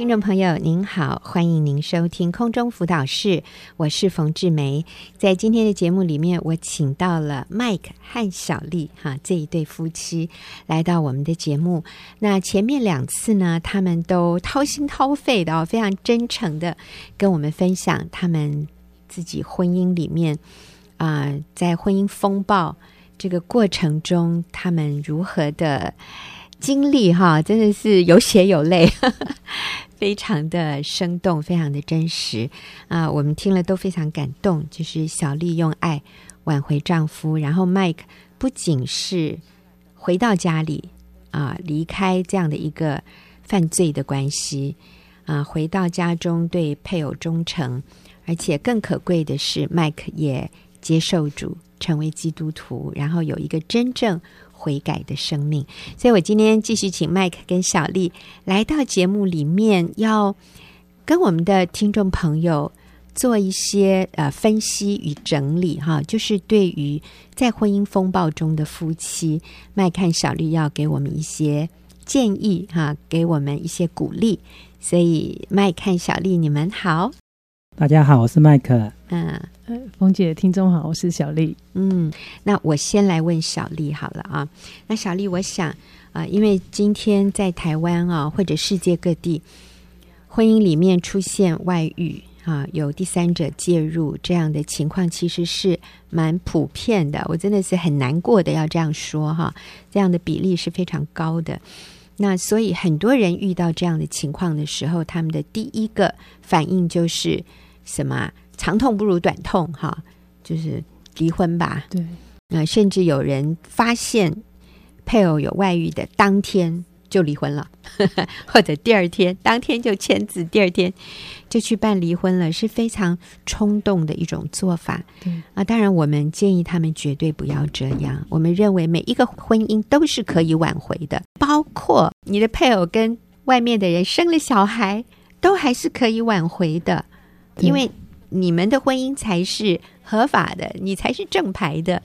听众朋友您好，欢迎您收听空中辅导室，我是冯志梅。在今天的节目里面，我请到了 Mike 和小丽哈这一对夫妻来到我们的节目。那前面两次呢，他们都掏心掏肺的哦，非常真诚的跟我们分享他们自己婚姻里面啊、在婚姻风暴这个过程中，他们如何的经历哈，真的是有血有泪。非常的生动，非常的真实啊！我们听了都非常感动。就是小丽用爱挽回丈夫，然后 Mike 不仅是回到家里啊，离开这样的一个犯罪的关系啊，回到家中对配偶忠诚，而且更可贵的是，Mike 也接受主，成为基督徒，然后有一个真正。悔改的生命，所以我今天继续请麦克跟小丽来到节目里面，要跟我们的听众朋友做一些呃分析与整理哈，就是对于在婚姻风暴中的夫妻麦看小丽要给我们一些建议哈，给我们一些鼓励。所以麦看小丽，你们好。大家好，我是麦克。嗯，冯姐，听众好，我是小丽。嗯，那我先来问小丽好了啊。那小丽，我想啊、呃，因为今天在台湾啊，或者世界各地，婚姻里面出现外遇啊，有第三者介入这样的情况，其实是蛮普遍的。我真的是很难过的要这样说哈，这样的比例是非常高的。那所以很多人遇到这样的情况的时候，他们的第一个反应就是。什么长痛不如短痛哈，就是离婚吧。对，那甚至有人发现配偶有外遇的当天就离婚了，或者第二天当天就签字，第二天就去办离婚了，是非常冲动的一种做法。对啊，当然我们建议他们绝对不要这样。我们认为每一个婚姻都是可以挽回的，包括你的配偶跟外面的人生了小孩，都还是可以挽回的。因为你们的婚姻才是合法的，你才是正牌的，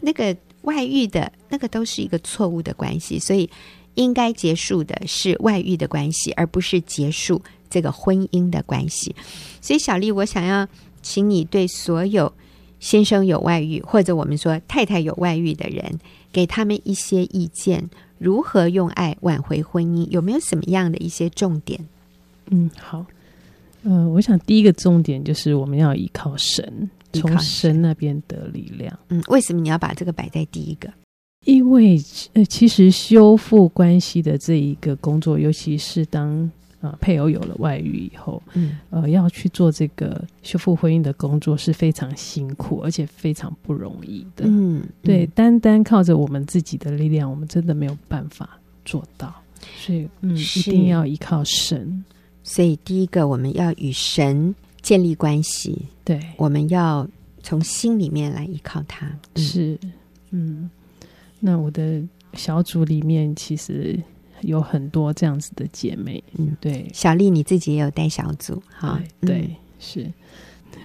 那个外遇的那个都是一个错误的关系，所以应该结束的是外遇的关系，而不是结束这个婚姻的关系。所以小丽，我想要请你对所有先生有外遇，或者我们说太太有外遇的人，给他们一些意见，如何用爱挽回婚姻？有没有什么样的一些重点？嗯，好。呃，我想第一个重点就是我们要依靠神，从神那边得力量。嗯，为什么你要把这个摆在第一个？因为呃，其实修复关系的这一个工作，尤其是当啊、呃、配偶有了外遇以后，嗯，呃，要去做这个修复婚姻的工作是非常辛苦，而且非常不容易的。嗯，嗯对，单单靠着我们自己的力量，我们真的没有办法做到。所以，嗯，一定要依靠神。所以，第一个，我们要与神建立关系。对，我们要从心里面来依靠他。嗯、是，嗯。那我的小组里面其实有很多这样子的姐妹。嗯，对。小丽，你自己也有带小组哈？对，嗯、是。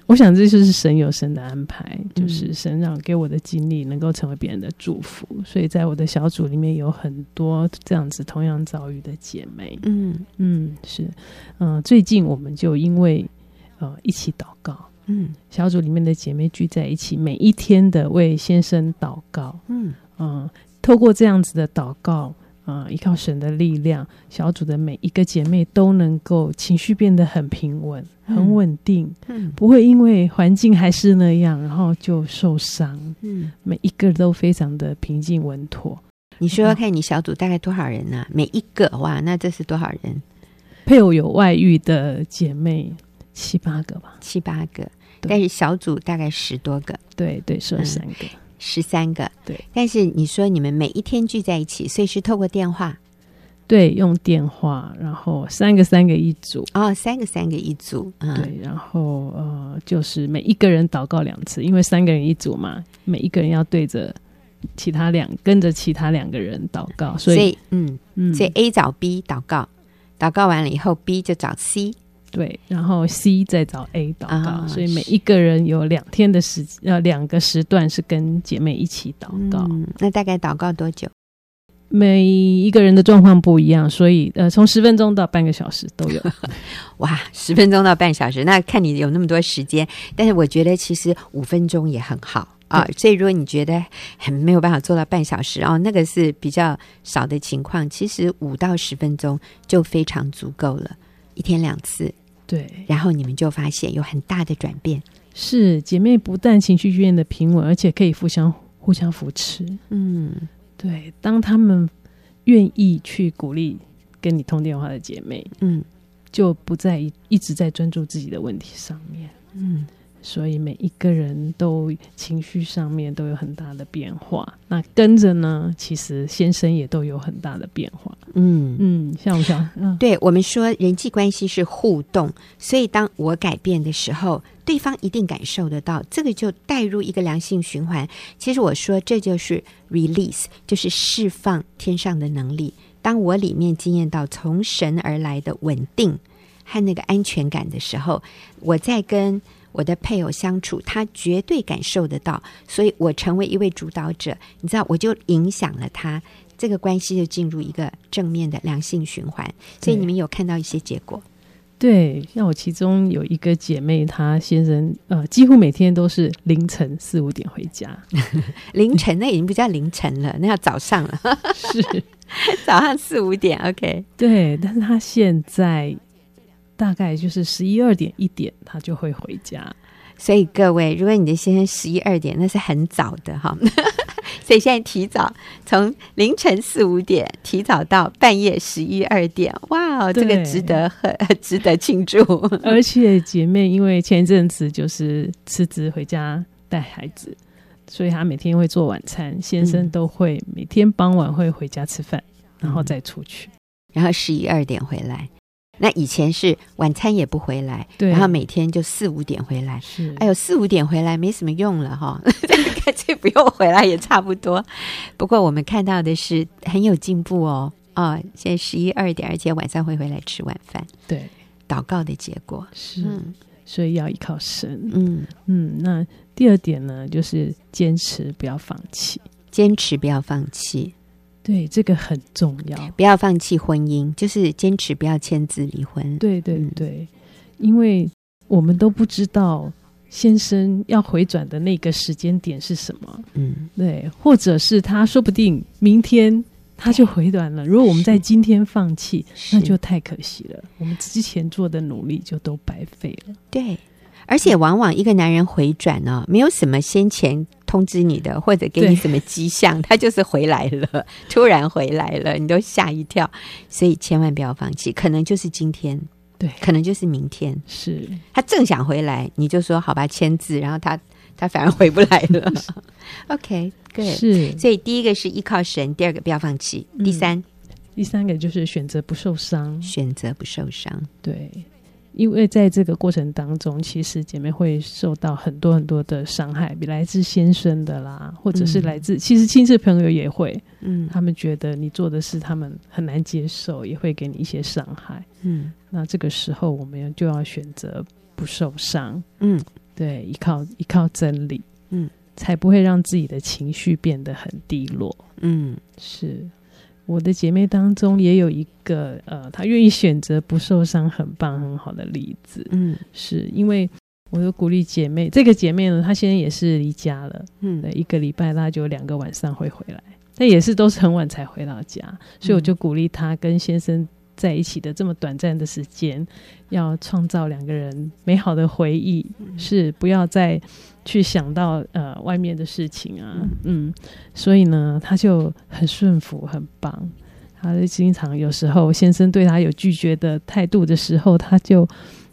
我想这就是神有神的安排，就是神让给我的经历能够成为别人的祝福，所以在我的小组里面有很多这样子同样遭遇的姐妹。嗯。嗯，是，嗯、呃，最近我们就因为呃一起祷告，嗯，小组里面的姐妹聚在一起，每一天的为先生祷告，嗯嗯、呃，透过这样子的祷告。啊、呃！依靠神的力量，小组的每一个姐妹都能够情绪变得很平稳、很稳定，嗯，不会因为环境还是那样，然后就受伤。嗯，每一个都非常的平静稳妥。你说说看，你小组大概多少人呢、啊？每一个哇，那这是多少人？配偶有外遇的姐妹七八个吧，七八个。但是小组大概十多个，对对，十三个。嗯十三个，对。但是你说你们每一天聚在一起，所以是透过电话，对，用电话，然后三个三个一组，哦，三个三个一组，嗯、对。然后呃，就是每一个人祷告两次，因为三个人一组嘛，每一个人要对着其他两，跟着其他两个人祷告，所以，所以嗯嗯，所以 A 找 B 祷告，祷告完了以后，B 就找 C。对，然后 C 再找 A 祷告，哦，所以每一个人有两天的时，呃，两个时段是跟姐妹一起祷告。嗯，那大概祷告多久？每一个人的状况不一样，所以呃，从十分钟到半个小时都有。哇，十分钟到半小时，那看你有那么多时间，但是我觉得其实五分钟也很好啊。所以如果你觉得很没有办法做到半小时哦，那个是比较少的情况，其实五到十分钟就非常足够了，一天两次。对，然后你们就发现有很大的转变。是姐妹不但情绪变得平稳，而且可以互相互相扶持。嗯。对，当他们愿意去鼓励跟你通电话的姐妹，嗯，就不再一直在专注自己的问题上面，嗯，所以每一个人都情绪上面都有很大的变化。那跟着呢，其实先生也都有很大的变化，嗯嗯，像不像？嗯，对我们说人际关系是互动，所以当我改变的时候。对方一定感受得到，这个就带入一个良性循环。其实我说这就是 release，就是释放天上的能力。当我里面经验到从神而来的稳定和那个安全感的时候，我在跟我的配偶相处，他绝对感受得到。所以我成为一位主导者，你知道，我就影响了他，这个关系就进入一个正面的良性循环。所以你们有看到一些结果。对，像我其中有一个姐妹，她先生呃，几乎每天都是凌晨四五点回家。凌晨那已经不叫凌晨了，那要早上了。是 早上四五点，OK。对，但是她现在大概就是十一二点一点，他就会回家。所以各位，如果你的先生十一二点，那是很早的哈。所以现在提早从凌晨四五点提早到半夜十一二点，哇，这个值得很 值得庆祝。而且姐妹因为前一阵子就是辞职回家带孩子，所以她每天会做晚餐，先生都会每天傍晚会回家吃饭，然后再出去，然后十一二点回来。那以前是晚餐也不回来，对，然后每天就四五点回来。是，哎呦，四五点回来没什么用了哈，干脆不用回来也差不多。不过我们看到的是很有进步哦，啊、哦，现在十一二点，而且晚上会回来吃晚饭。对，祷告的结果是，所以要依靠神。嗯嗯，那第二点呢，就是坚持不要放弃，坚持不要放弃。对，这个很重要，不要放弃婚姻，就是坚持不要签字离婚。对对对，因为我们都不知道先生要回转的那个时间点是什么。嗯，对，或者是他说不定明天他就回转了。如果我们在今天放弃，那就太可惜了，我们之前做的努力就都白费了。对。而且往往一个男人回转呢、哦，没有什么先前通知你的，或者给你什么迹象，他就是回来了，突然回来了，你都吓一跳。所以千万不要放弃，可能就是今天，对，可能就是明天。是他正想回来，你就说好吧，签字，然后他他反而回不来了。OK，对，是。所以第一个是依靠神，第二个不要放弃，第三，嗯、第三个就是选择不受伤，选择不受伤，对。因为在这个过程当中，其实姐妹会受到很多很多的伤害，比来自先生的啦，或者是来自、嗯、其实亲戚朋友也会，嗯，他们觉得你做的事他们很难接受，也会给你一些伤害，嗯，那这个时候我们就要选择不受伤，嗯，对，依靠依靠真理，嗯，才不会让自己的情绪变得很低落，嗯，是。我的姐妹当中也有一个，呃，她愿意选择不受伤，很棒很好的例子。嗯，是因为我有鼓励姐妹，这个姐妹呢，她现在也是离家了，嗯，一个礼拜她就两个晚上会回来，但也是都是很晚才回到家，所以我就鼓励她跟先生在一起的这么短暂的时间，要创造两个人美好的回忆，嗯、是不要再。去想到呃外面的事情啊，嗯，嗯，所以呢，他就很顺服，很棒。他就经常有时候先生对他有拒绝的态度的时候，他就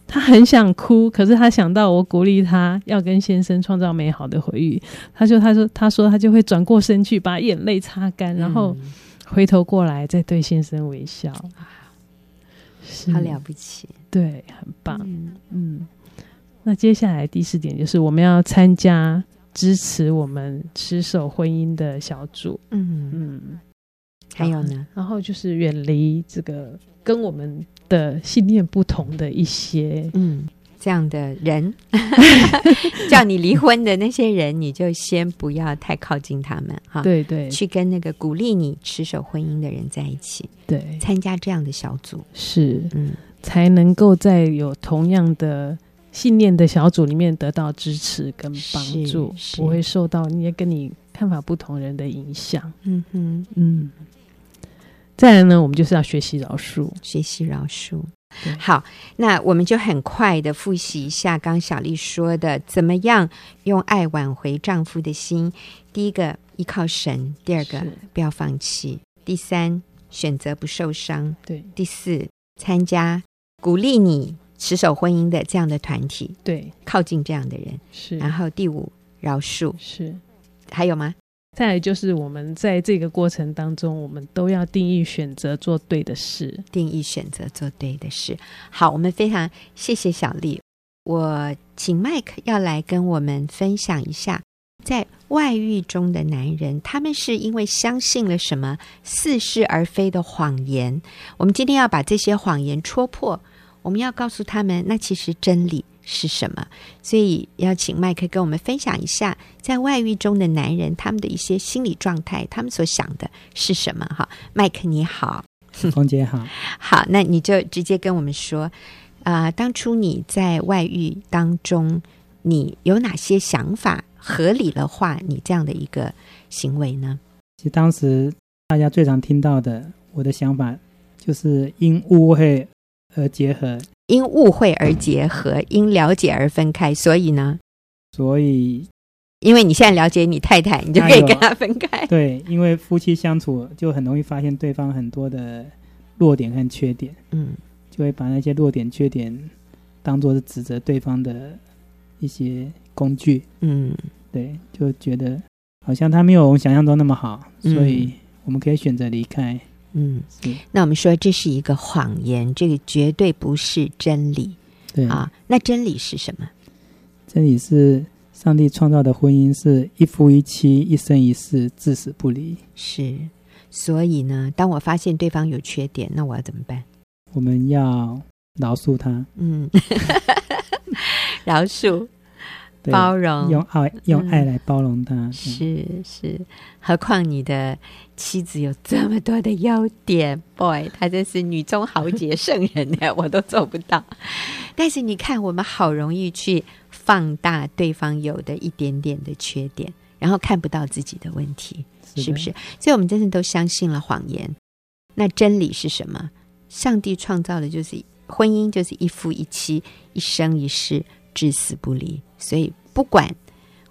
他很想哭，可是他想到我鼓励他要跟先生创造美好的回忆，他就他说他说他就会转过身去把眼泪擦干，然后回头过来再对先生微笑。好了不起，对，很棒，嗯。嗯。那接下来第四点就是我们要参加支持我们持守婚姻的小组，嗯。嗯，还有呢，然后就是远离这个跟我们的信念不同的一些，嗯，这样的人，叫你离婚的那些人，你就先不要太靠近他们哈。对对，去跟那个鼓励你持守婚姻的人在一起，对，参加这样的小组是，嗯，才能够在有同样的信念的小组里面得到支持跟帮助，不会受到那些跟你看法不同人的影响。嗯哼，嗯。再来呢，我们就是要学习饶恕，学习饶恕。好，那我们就很快的复习一下刚小丽说的，怎么样用爱挽回丈夫的心。第一个，依靠神；第二个，不要放弃；第三，选择不受伤；对，第四，参加鼓励你持守婚姻的这样的团体；对，靠近这样的人；是，然后第五，饶恕；是，还有吗？再来就是我们在这个过程当中，我们都要定义选择做对的事，定义选择做对的事。好，我们非常谢谢小丽。我请麦克要来跟我们分享一下，在外遇中的男人，他们是因为相信了什么似是而非的谎言。我们今天要把这些谎言戳破，我们要告诉他们，那其实真理是什么？所以要请麦克跟我们分享一下，在外遇中的男人他们的一些心理状态，他们所想的是什么？哈，麦克你好，凤姐好，好，那你就直接跟我们说，啊、呃，当初你在外遇当中，你有哪些想法合理的话，你这样的一个行为呢？其实当时大家最常听到的，我的想法就是因误会而结合。因误会而结合，因了解而分开，所以呢？所以，因为你现在了解你太太，你就可以跟她分开。对，因为夫妻相处就很容易发现对方很多的弱点和缺点，嗯，就会把那些弱点、缺点当做是指责对方的一些工具，嗯，对，就觉得好像他没有我们想象中那么好，所以我们可以选择离开。嗯，那我们说这是一个谎言，这个绝对不是真理。对啊，那真理是什么？真理是上帝创造的婚姻是一夫一妻，一生一世，至死不离。是，所以呢，当我发现对方有缺点，那我要怎么办？我们要饶恕他。嗯，饶恕。包容，用爱用爱来包容他。嗯、是是，何况你的妻子有这么多的优点，boy，她真是女中豪杰圣人呢，我都做不到。但是你看，我们好容易去放大对方有的一点点的缺点，然后看不到自己的问题，是，是不是？所以，我们真的都相信了谎言。那真理是什么？上帝创造的就是婚姻，就是一夫一妻，一生一世。至死不离，所以不管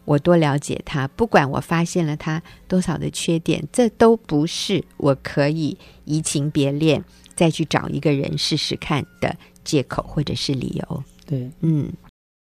我多了解他，不管我发现了他多少的缺点，这都不是我可以移情别恋再去找一个人试试看的借口或者是理由。对，嗯，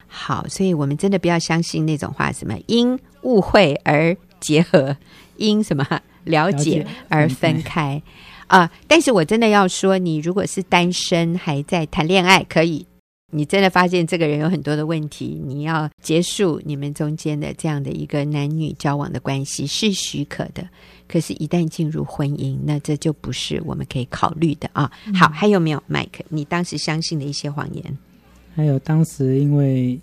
好，所以我们真的不要相信那种话，什么因误会而结合，因什么了解而分开啊、呃！但是我真的要说，你如果是单身还在谈恋爱，可以。你真的发现这个人有很多的问题，你要结束你们中间的这样的一个男女交往的关系是许可的。可是，一旦进入婚姻，那这就不是我们可以考虑的啊。好，还有没有，Mike？你当时相信的一些谎言？还有当时因为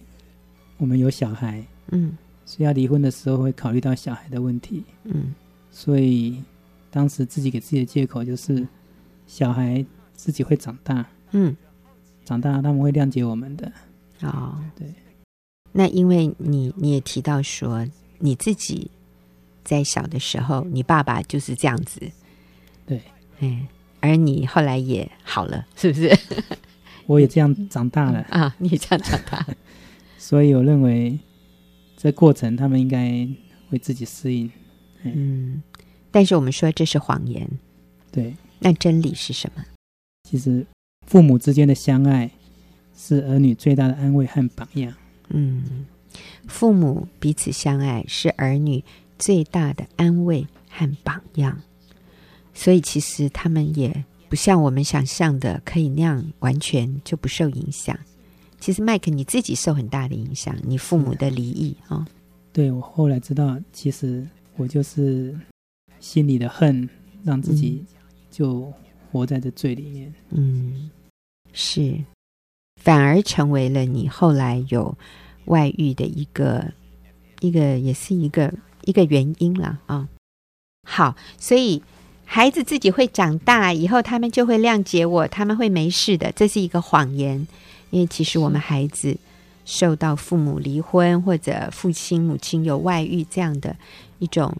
我们有小孩，嗯，所以要离婚的时候会考虑到小孩的问题，嗯，所以当时自己给自己的借口就是小孩自己会长大，嗯。长大，他们会谅解我们的。哦，对。那因为你你也提到说，你自己在小的时候，你爸爸就是这样子。对，嗯，而你后来也好了，是不是？我也这样长大了 啊，你也这样长大。所以我认为，这过程他们应该会自己适应。嗯，但是我们说这是谎言。对。那真理是什么？其实。父母之间的相爱是儿女最大的安慰和榜样。嗯，父母彼此相爱是儿女最大的安慰和榜样。所以，其实他们也不像我们想象的可以那样完全就不受影响。其实，麦克你自己受很大的影响，你父母的离异啊。哦、对，我后来知道，其实我就是心里的恨，让自己就活在这罪里面。嗯。是，反而成为了你后来有外遇的一个一个，也是一个一个原因了啊。好，所以孩子自己会长大以后，他们就会谅解我，他们会没事的，这是一个谎言。因为其实我们孩子受到父母离婚或者父亲母亲有外遇这样的一种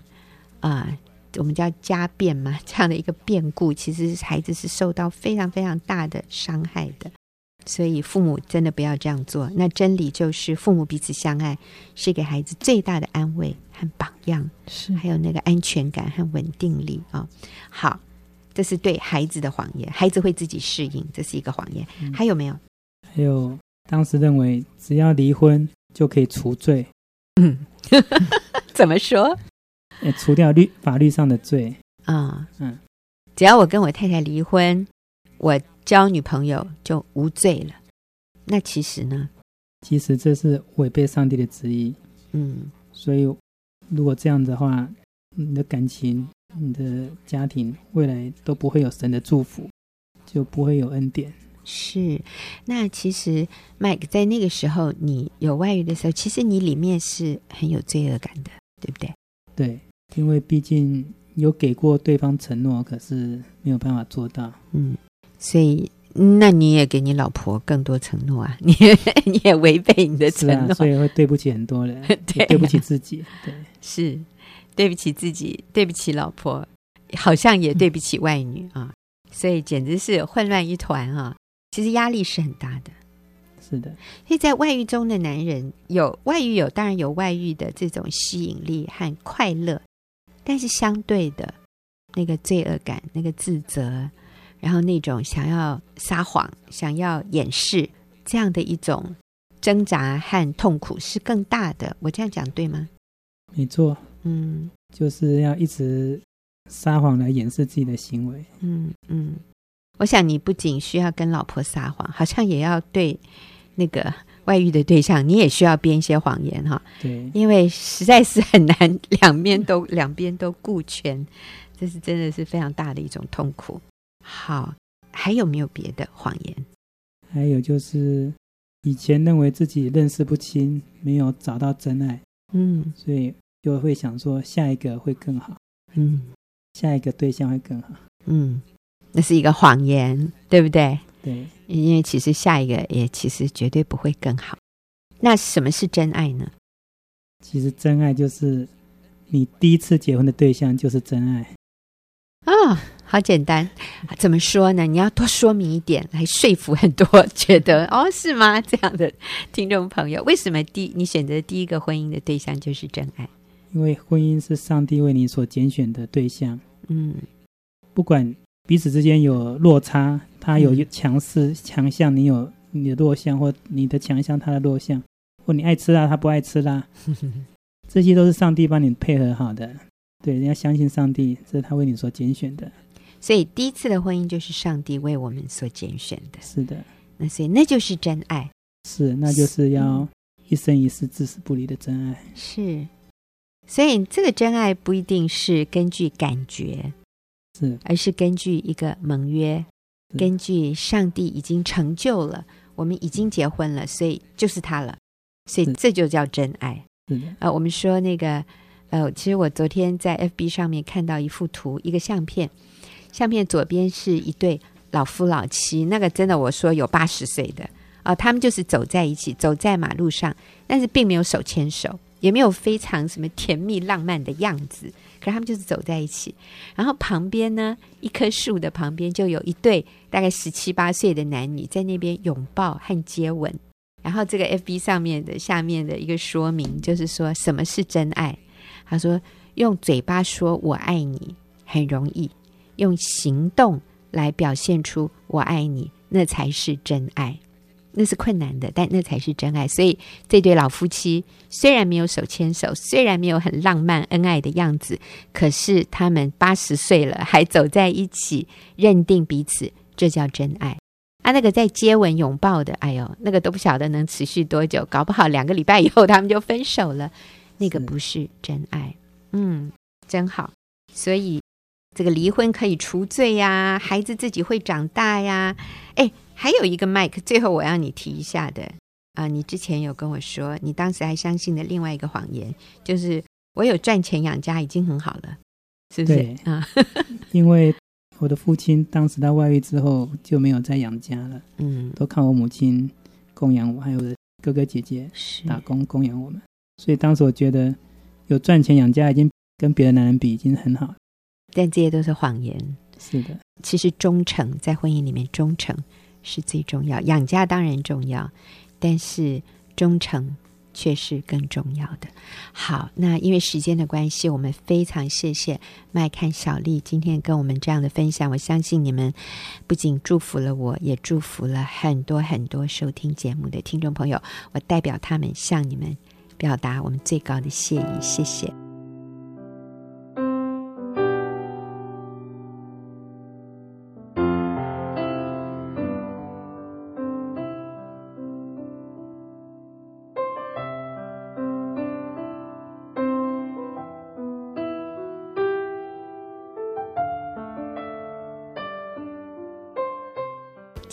啊、我们叫家变嘛，这样的一个变故，其实孩子是受到非常非常大的伤害的。所以父母真的不要这样做。那真理就是，父母彼此相爱是给孩子最大的安慰和榜样，是还有那个安全感和稳定力啊、哦。好，这是对孩子的谎言，孩子会自己适应，这是一个谎言。嗯、还有没有？还有，当时认为只要离婚就可以除罪。嗯，怎么说？除掉律法律上的罪啊。哦、嗯，只要我跟我太太离婚，我。交女朋友就无罪了，那其实呢？其实这是违背上帝的旨意。嗯，所以如果这样的话，你的感情、你的家庭未来都不会有神的祝福，就不会有恩典。是，那其实 Mike 在那个时候，你有外遇的时候，其实你里面是很有罪恶感的，对不对？对，因为毕竟有给过对方承诺，可是没有办法做到。嗯。所以，那你也给你老婆更多承诺啊？你也你也违背你的承诺，啊，所以会对不起很多人，对，对不起自己，对，是对不起自己，对不起老婆，好像也对不起外女啊，所以简直是混乱一团啊！其实压力是很大的，是的。所以在外遇中的男人有外遇有，当然有外遇的这种吸引力和快乐，但是相对的那个罪恶感，那个自责。然后那种想要撒谎、想要掩饰这样的一种挣扎和痛苦是更大的。我这样讲对吗？没错，嗯，就是要一直撒谎来掩饰自己的行为。嗯嗯，我想你不仅需要跟老婆撒谎，好像也要对那个外遇的对象，你也需要编一些谎言哈。对，因为实在是很难两边都两边都顾全，这是真的是非常大的一种痛苦。好，还有没有别的谎言？还有就是以前认为自己认识不清，没有找到真爱，嗯，所以就会想说下一个会更好，嗯，下一个对象会更好，嗯，那是一个谎言，对不对？对，因为其实下一个也其实绝对不会更好。那什么是真爱呢？其实真爱就是你第一次结婚的对象就是真爱啊。哦好简单，怎么说呢？你要多说明一点，来说服很多觉得哦，是吗？这样的听众朋友，为什么第你选择第一个婚姻的对象就是真爱？因为婚姻是上帝为你所拣选的对象。嗯，不管彼此之间有落差，他有强势强项，你有你的弱项，或你的强项他的弱项，或你爱吃辣他不爱吃辣，这些都是上帝帮你配合好的。对，人家相信上帝，这是他为你所拣选的。所以第一次的婚姻就是上帝为我们所拣选的。是的，那所以那就是真爱。是，那就是要一生一世至死不离的真爱。是，所以这个真爱不一定是根据感觉，是，而是根据一个盟约，根据上帝已经成就了，我们已经结婚了，所以就是他了。所以这就叫真爱。是的，呃，我们说那个，呃，其实我昨天在 FB 上面看到一幅图，一个相片。相片左边是一对老夫老妻，那个真的我说有八十岁的啊、呃，他们就是走在一起，走在马路上，但是并没有手牵手，也没有非常什么甜蜜浪漫的样子，可是他们就是走在一起。然后旁边呢，一棵树的旁边就有一对大概十七八岁的男女在那边拥抱和接吻。然后这个 FB 上面的下面的一个说明就是说什么是真爱？他说用嘴巴说我爱你很容易。用行动来表现出我爱你，那才是真爱。那是困难的，但那才是真爱。所以这对老夫妻虽然没有手牵手，虽然没有很浪漫恩爱的样子，可是他们八十岁了还走在一起，认定彼此，这叫真爱。啊，那个在接吻拥抱的，哎呦，那个都不晓得能持续多久，搞不好两个礼拜以后他们就分手了。那个不是真爱。嗯，真好。所以。这个离婚可以除罪呀，孩子自己会长大呀。哎，还有一个 Mike，最后我要你提一下的啊，你之前有跟我说，你当时还相信的另外一个谎言，就是我有赚钱养家已经很好了，是不是？啊，因为我的父亲当时他外遇之后就没有再养家了，嗯，都靠我母亲供养我，还有哥哥姐姐打工供养我们，所以当时我觉得有赚钱养家已经跟别的男人比已经很好了，但这些都是谎言。是的，其实忠诚在婚姻里面，忠诚是最重要。养家当然重要，但是忠诚却是更重要的。好，那因为时间的关系，我们非常谢谢麦看小丽今天跟我们这样的分享。我相信你们不仅祝福了我，也祝福了很多很多收听节目的听众朋友。我代表他们向你们表达我们最高的谢意，谢谢。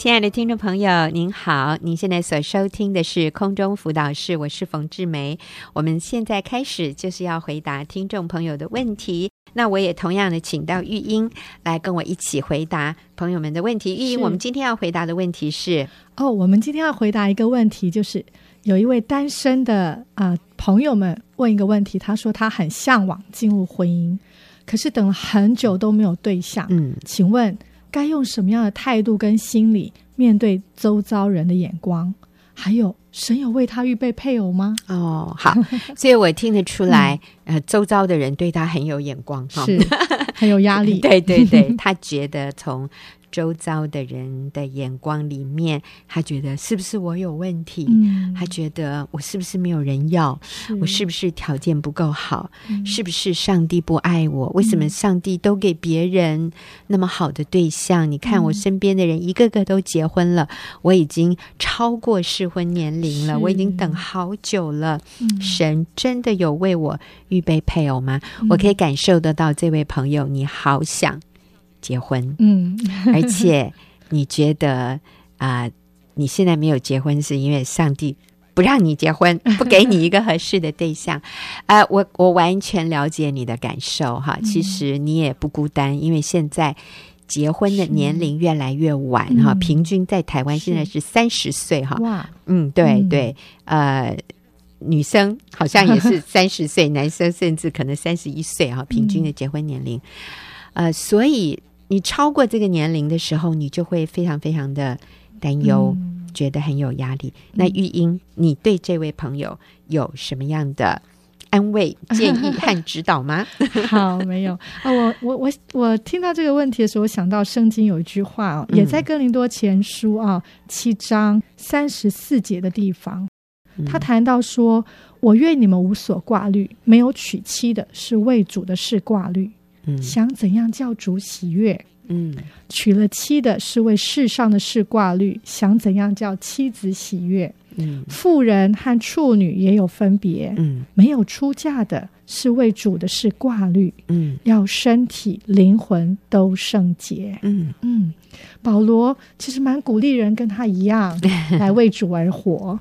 亲爱的听众朋友，您好！您现在所收听的是空中辅导室，我是冯志梅。我们现在开始就是要回答听众朋友的问题。那我也同样的请到玉英来跟我一起回答朋友们的问题。玉英，我们今天要回答的问题是：哦，我们今天要回答一个问题，就是有一位单身的啊、呃、朋友们问一个问题，他说他很向往进入婚姻，可是等了很久都没有对象。嗯，请问？该用什么样的态度跟心理面对周遭人的眼光？还有，神有为他预备配偶吗？哦，好，所以我听得出来，嗯、呃，周遭的人对他很有眼光，是很有压力。对对对，他觉得从。周遭的人的眼光里面，他觉得是不是我有问题？嗯、他觉得我是不是没有人要？是我是不是条件不够好？嗯、是不是上帝不爱我？为什么上帝都给别人那么好的对象？嗯、你看我身边的人一个个都结婚了，嗯、我已经超过适婚年龄了，我已经等好久了。嗯、神真的有为我预备配偶吗？嗯、我可以感受得到，这位朋友，你好想。结婚，嗯，而且你觉得啊、呃，你现在没有结婚，是因为上帝不让你结婚，不给你一个合适的对象。啊、呃，我我完全了解你的感受哈。其实你也不孤单，因为现在结婚的年龄越来越晚哈，是平均在台湾现在是三十岁哈。哇，嗯，对对，呃，女生好像也是 三十岁，男生甚至可能三十一岁哈，平均的结婚年龄。呃，所以。你超过这个年龄的时候，你就会非常非常的担忧，嗯、觉得很有压力。那玉英，你对这位朋友有什么样的安慰、建议和指导吗？好，没有啊。我我我我听到这个问题的时候，我想到圣经有一句话哦，也在哥林多前书啊七章三十四节的地方，他谈到说：“我愿你们无所挂虑，没有娶妻的是为主的事挂虑。”想怎样叫主喜悦？嗯，娶了妻的是为世上的事挂虑，想怎样叫妻子喜悦？嗯，妇人和处女也有分别。嗯，没有出嫁的是为主的事挂虑。嗯，要身体灵魂都圣洁。嗯嗯，保罗其实蛮鼓励人跟他一样 来为主而活。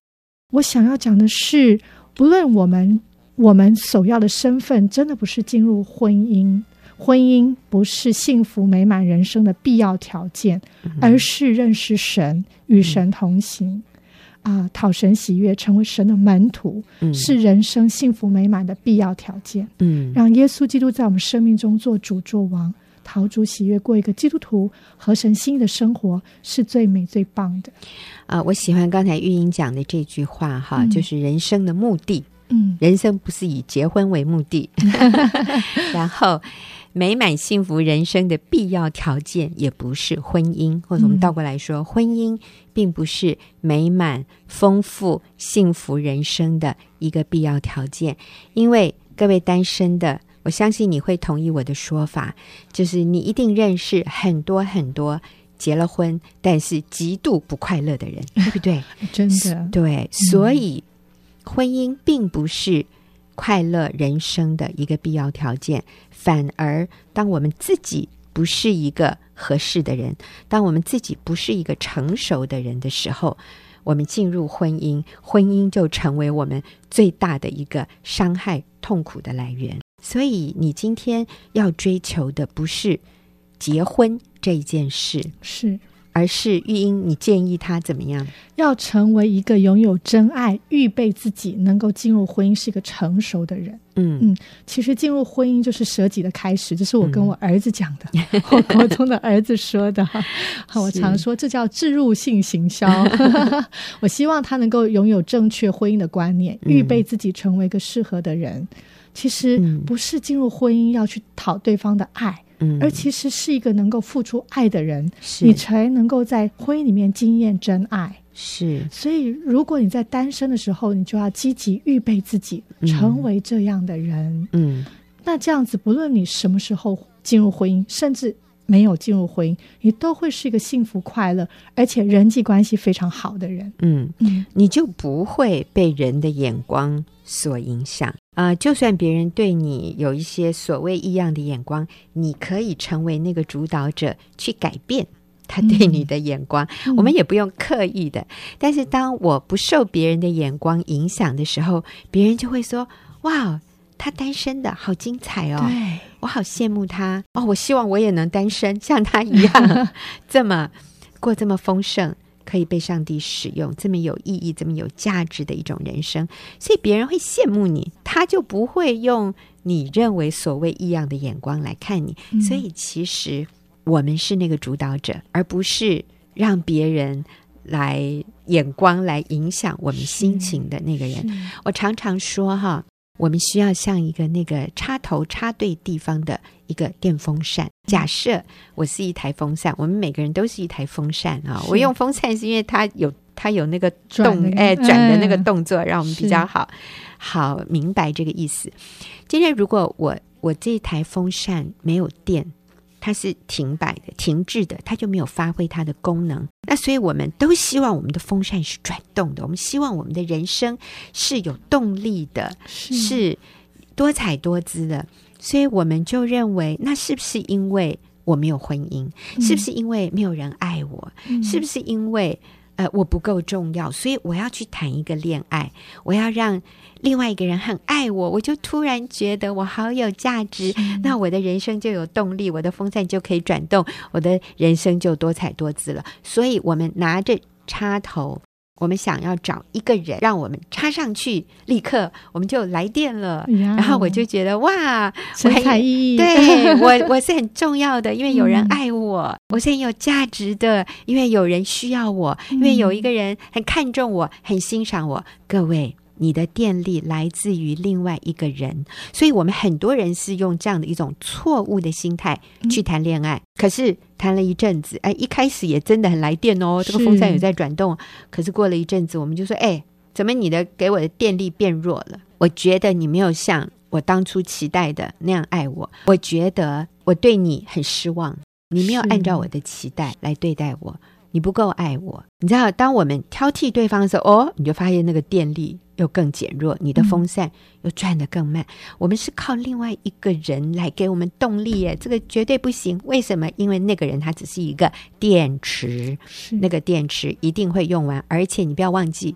我想要讲的是，不论我们我们首要的身份，真的不是进入婚姻。婚姻不是幸福美满人生的必要条件，而是认识神、与神同行，啊、呃，讨神喜悦，成为神的门徒，是人生幸福美满的必要条件。嗯，让耶稣基督在我们生命中做主做王，讨主喜悦，过一个基督徒合神心意的生活，是最美最棒的。啊、呃，我喜欢刚才玉英讲的这句话哈，嗯、就是人生的目的。嗯，人生不是以结婚为目的 然后。美满幸福人生的必要条件也不是婚姻，或者我们倒过来说，嗯、婚姻并不是美满、丰富、幸福人生的一个必要条件。因为各位单身的，我相信你会同意我的说法，就是你一定认识很多很多结了婚但是极度不快乐的人，对不对？真的，对，所以、嗯、婚姻并不是。快乐人生的一个必要条件，反而当我们自己不是一个合适的人，当我们自己不是一个成熟的人的时候，我们进入婚姻，婚姻就成为我们最大的一个伤害、痛苦的来源。所以，你今天要追求的不是结婚这一件事，是。而是玉英，你建议他怎么样？要成为一个拥有真爱、预备自己能够进入婚姻是一个成熟的人。嗯嗯，其实进入婚姻就是舍己的开始，这是我跟我儿子讲的，嗯、我国中的儿子说的。我常说这叫置入性行销。我希望他能够拥有正确婚姻的观念，预备自己成为一个适合的人。嗯、其实不是进入婚姻要去讨对方的爱。嗯，而其实是一个能够付出爱的人，你才能够在婚姻里面经验真爱。是，所以如果你在单身的时候，你就要积极预备自己成为这样的人。嗯，那这样子，不论你什么时候进入婚姻，甚至没有进入婚姻，你都会是一个幸福快乐，而且人际关系非常好的人。嗯嗯，你就不会被人的眼光所影响。啊、呃，就算别人对你有一些所谓异样的眼光，你可以成为那个主导者，去改变他对你的眼光。嗯、我们也不用刻意的。但是，当我不受别人的眼光影响的时候，别人就会说：“哇，他单身的好精彩哦！对，我好羡慕他哦！我希望我也能单身，像他一样，这么过这么丰盛。”可以被上帝使用，这么有意义、这么有价值的一种人生，所以别人会羡慕你，他就不会用你认为所谓异样的眼光来看你。嗯、所以，其实我们是那个主导者，而不是让别人来眼光来影响我们心情的那个人。我常常说哈。我们需要像一个那个插头插对地方的一个电风扇。假设我是一台风扇，我们每个人都是一台风扇啊。我用风扇是因为它有它有那个动哎转的那个动作，让我们比较好好明白这个意思。今天如果我我这台风扇没有电。它是停摆的、停滞的，它就没有发挥它的功能。那所以我们都希望我们的风扇是转动的，我们希望我们的人生是有动力的，是，是多彩多姿的。所以我们就认为，那是不是因为我没有婚姻？嗯、是不是因为没有人爱我？嗯、是不是因为呃我不够重要？所以我要去谈一个恋爱，我要让。另外一个人很爱我，我就突然觉得我好有价值，那我的人生就有动力，我的风扇就可以转动，我的人生就多彩多姿了。所以，我们拿着插头，我们想要找一个人，让我们插上去，立刻我们就来电了。呀然后我就觉得哇，神采奕奕，对 我我是很重要的，因为有人爱我；嗯、我是很有价值的，因为有人需要我，因为有一个人很看重我，很欣赏我。各位。你的电力来自于另外一个人，所以我们很多人是用这样的一种错误的心态去谈恋爱。嗯、可是谈了一阵子，哎，一开始也真的很来电哦，这个风扇有在转动。是可是过了一阵子，我们就说，哎，怎么你的给我的电力变弱了？我觉得你没有像我当初期待的那样爱我，我觉得我对你很失望，你没有按照我的期待来对待我，你不够爱我。你知道，当我们挑剔对方的时候，哦，你就发现那个电力。又更减弱，你的风扇又转得更慢。嗯、我们是靠另外一个人来给我们动力耶，这个绝对不行。为什么？因为那个人他只是一个电池，那个电池一定会用完，而且你不要忘记，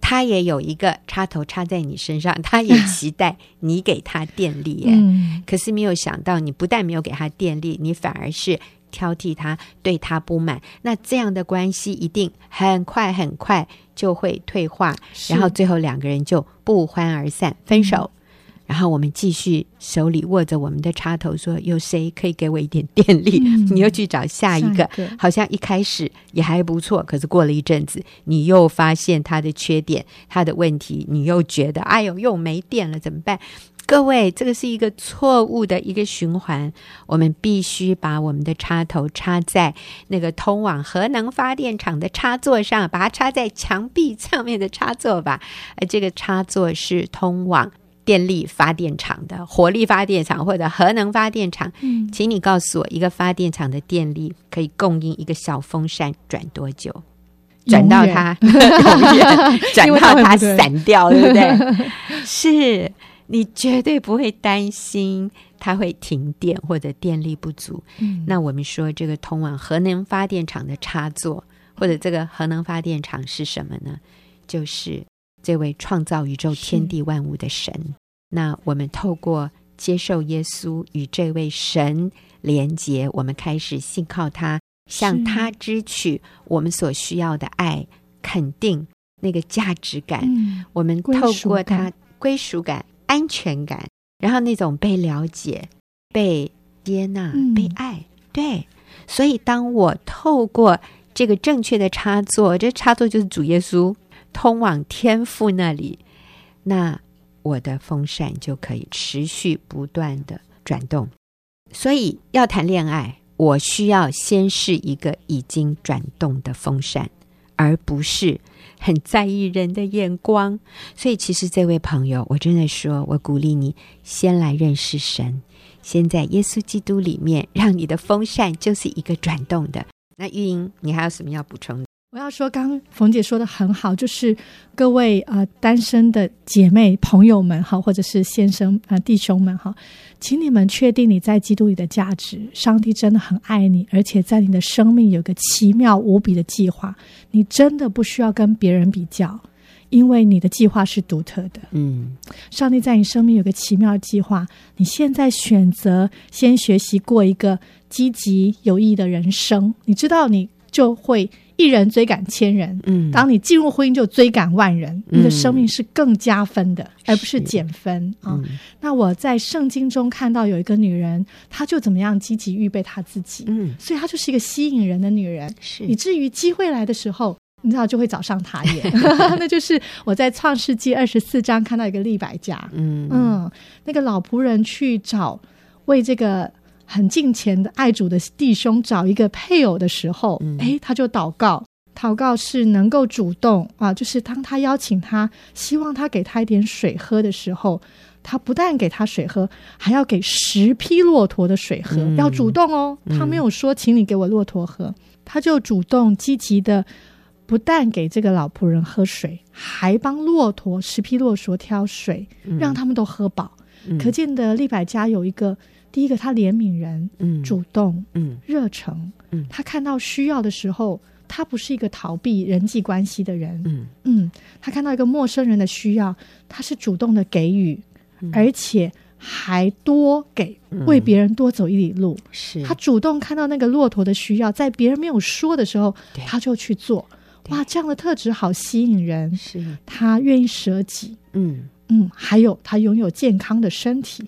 他也有一个插头插在你身上，他也期待你给他电力耶。嗯、可是没有想到，你不但没有给他电力，你反而是。挑剔他，对他不满，那这样的关系一定很快很快就会退化，然后最后两个人就不欢而散，分手。嗯、然后我们继续手里握着我们的插头，说有谁可以给我一点电力？嗯、你又去找下一个，一个好像一开始也还不错，可是过了一阵子，你又发现他的缺点、他的问题，你又觉得哎呦，又没电了，怎么办？各位，这个是一个错误的一个循环。我们必须把我们的插头插在那个通往核能发电厂的插座上，把它插在墙壁上面的插座吧。而这个插座是通往电力发电厂的，火力发电厂或者核能发电厂。嗯，请你告诉我，一个发电厂的电力可以供应一个小风扇转多久？转到它 永远，转到它散掉，对不对？是。你绝对不会担心它会停电或者电力不足。嗯，那我们说这个通往核能发电厂的插座，或者这个核能发电厂是什么呢？就是这位创造宇宙天地万物的神。那我们透过接受耶稣与这位神连结，我们开始信靠他，向他支取我们所需要的爱、肯定那个价值感。嗯，我们透过他归属感、安全感，然后那种被了解、被接纳、嗯、被爱。对，所以当我透过这个正确的插座，这插座就是主耶稣，通往天父那里，那。我的风扇就可以持续不断的转动，所以要谈恋爱，我需要先是一个已经转动的风扇，而不是很在意人的眼光。所以，其实这位朋友，我真的说，我鼓励你先来认识神，先在耶稣基督里面，让你的风扇就是一个转动的。那玉英，你还有什么要补充的？我要说，刚刚冯姐说的很好，就是各位呃单身的姐妹朋友们哈，或者是先生啊、呃、弟兄们哈，请你们确定你在基督里的价值。上帝真的很爱你，而且在你的生命有个奇妙无比的计划。你真的不需要跟别人比较，因为你的计划是独特的。嗯，上帝在你生命有个奇妙的计划。你现在选择先学习过一个积极有益的人生，你知道你就会。一人追赶千人，嗯，当你进入婚姻就追赶万人，嗯，你的生命是更加分的，而不是减分啊，嗯。那我在圣经中看到有一个女人，她就怎么样积极预备她自己，嗯，所以她就是一个吸引人的女人，是。以至于机会来的时候，你知道就会找上她耶。那就是我在创世纪二十四章看到一个利百家，嗯。嗯，那个老仆人去找为这个。很敬虔的爱主的弟兄找一个配偶的时候，嗯、诶，他就祷告，祷告是能够主动啊，就是当他邀请他，希望他给他一点水喝的时候，他不但给他水喝，还要给十匹骆驼的水喝，嗯、要主动哦。他没有说请你给我骆驼喝，嗯、他就主动积极的，不但给这个老仆人喝水，还帮骆驼十匹骆驼挑水，嗯、让他们都喝饱。嗯、可见的利百家有一个。第一个，他怜悯人，嗯，主动，嗯，热诚，嗯，他看到需要的时候，他不是一个逃避人际关系的人，嗯。嗯，他看到一个陌生人的需要，他是主动的给予，嗯，而且还多给，为别人多走一里路。是，他主动看到那个骆驼的需要，在别人没有说的时候，他就去做。哇，这样的特质好吸引人。是，他愿意舍己。嗯。嗯，还有他拥有健康的身体，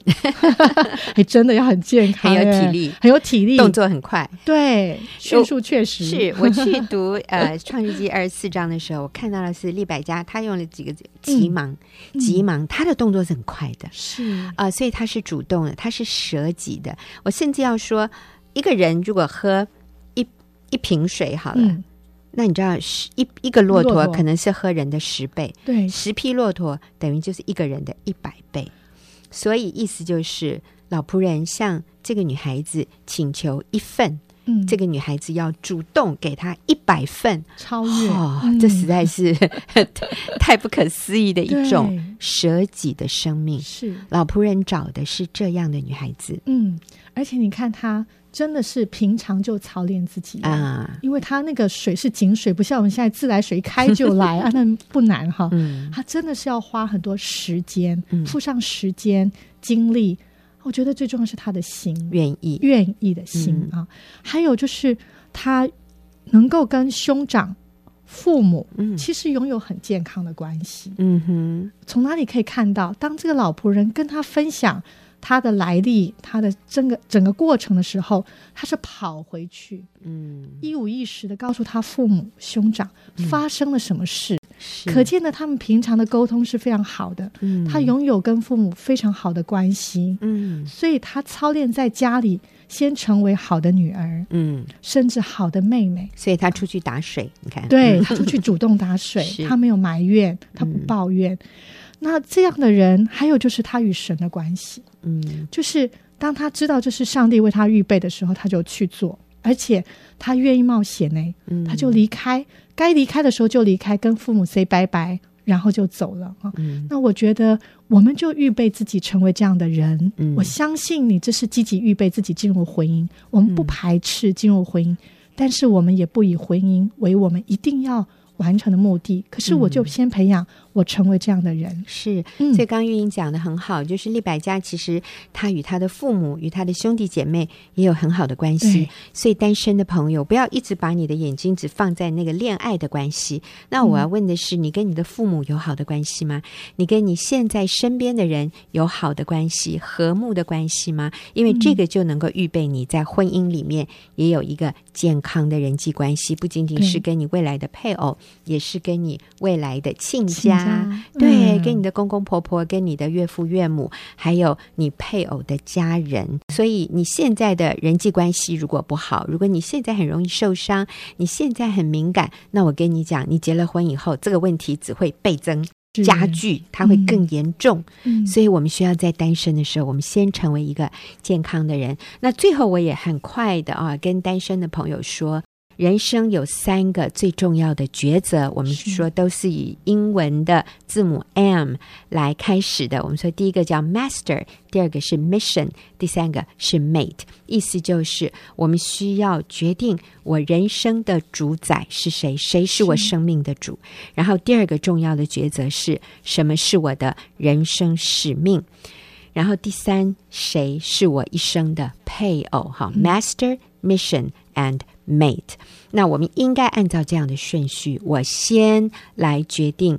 还 真的要很健康，很有体力，很有体力，动作很快，对，迅速确实。是我去 读呃《创世纪》二十四章的时候，我看到的是利百加，他用了几个字“急忙”，急忙，他的动作是很快的，是。啊、呃，所以他是主动的，他是舍己的。我甚至要说，一个人如果喝一一瓶水好了。嗯那你知道，十一一个骆驼可能是喝人的十倍，对，十匹骆驼等于就是一个人的一百倍，所以意思就是老仆人向这个女孩子请求一份，嗯，这个女孩子要主动给她一百份，超越，哦嗯、这实在是 太不可思议的一种 舍己的生命。是。老仆人找的是这样的女孩子，嗯，而且你看她。真的是平常就操练自己啊，因为他那个水是井水，不像我们现在自来水一开就来 啊，那不难哈。嗯，他真的是要花很多时间，付上时间精力。我觉得最重要是他的心，愿意愿意的心啊。还有就是他能够跟兄长、父母，其实拥有很健康的关系。嗯哼，从哪里可以看到？当这个老仆人跟他分享。他的来历，他的整个整个过程的时候，他是跑回去，嗯，一五一十的告诉他父母兄长发生了什么事，嗯、可见的他们平常的沟通是非常好的，嗯，他拥有跟父母非常好的关系，嗯，所以他操练在家里先成为好的女儿，嗯，甚至好的妹妹，所以他出去打水，你看，对，他出去主动打水，他没有埋怨，他不抱怨。嗯那这样的人，还有就是他与神的关系，嗯，就是当他知道这是上帝为他预备的时候，他就去做，而且他愿意冒险呢，嗯，他就离开，该离开的时候就离开，跟父母 say 拜拜，然后就走了啊。嗯、那我觉得，我们就预备自己成为这样的人。嗯、我相信你，这是积极预备自己进入婚姻。我们不排斥进入婚姻，嗯、但是我们也不以婚姻为我们一定要完成的目的。可是，我就先培养。我成为这样的人是，所以刚玉英讲的很好，嗯、就是利百家其实他与他的父母、与他的兄弟姐妹也有很好的关系。所以单身的朋友不要一直把你的眼睛只放在那个恋爱的关系。那我要问的是，你跟你的父母有好的关系吗？你跟你现在身边的人有好的关系、和睦的关系吗？因为这个就能够预备你在婚姻里面也有一个健康的人际关系，不仅仅是跟你未来的配偶，也是跟你未来的亲家。啊，对，跟你的公公婆婆，跟你的岳父岳母，还有你配偶的家人。所以你现在的人际关系如果不好，如果你现在很容易受伤，你现在很敏感，那我跟你讲，你结了婚以后，这个问题只会倍增加剧，它会更严重。嗯，所以我们需要在单身的时候，我们先成为一个健康的人。那最后，我也很快的啊，跟单身的朋友说。人生有三个最重要的抉择，我们说都是以英文的字母 M 来开始的。我们说第一个叫 Master，第二个是 Mission，第三个是 Mate。意思就是我们需要决定我人生的主宰是谁，谁是我生命的主。然后第二个重要的抉择是什么是我的人生使命。然后第三，谁是我一生的配偶？哈，Master、Mission and Mate，那我们应该按照这样的顺序，我先来决定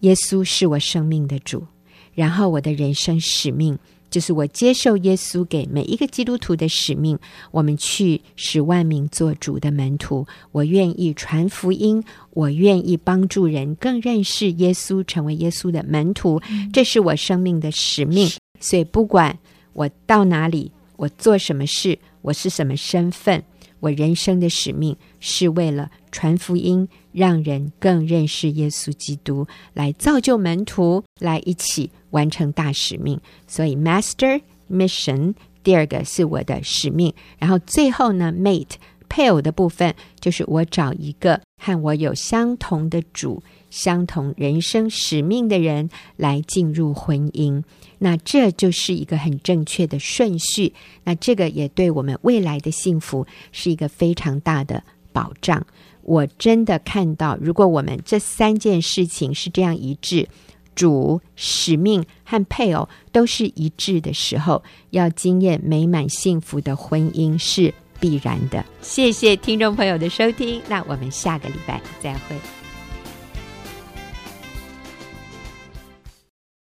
耶稣是我生命的主，然后我的人生使命就是我接受耶稣给每一个基督徒的使命，我们去使万民做主的门徒，我愿意传福音，我愿意帮助人更认识耶稣，成为耶稣的门徒，这是我生命的使命。所以不管我到哪里，我做什么事，我是什么身份。我人生的使命是为了传福音，让人更认识耶稣基督，来造就门徒，来一起完成大使命。所以，Master Mission，第二个是我的使命。然后最后呢，Mate 配偶的部分，就是我找一个和我有相同的主、相同人生使命的人来进入婚姻。那这就是一个很正确的顺序，那这个也对我们未来的幸福是一个非常大的保障。我真的看到，如果我们这三件事情是这样一致，主、使命和配偶都是一致的时候，要经验美满幸福的婚姻是必然的。谢谢听众朋友的收听，那我们下个礼拜再会。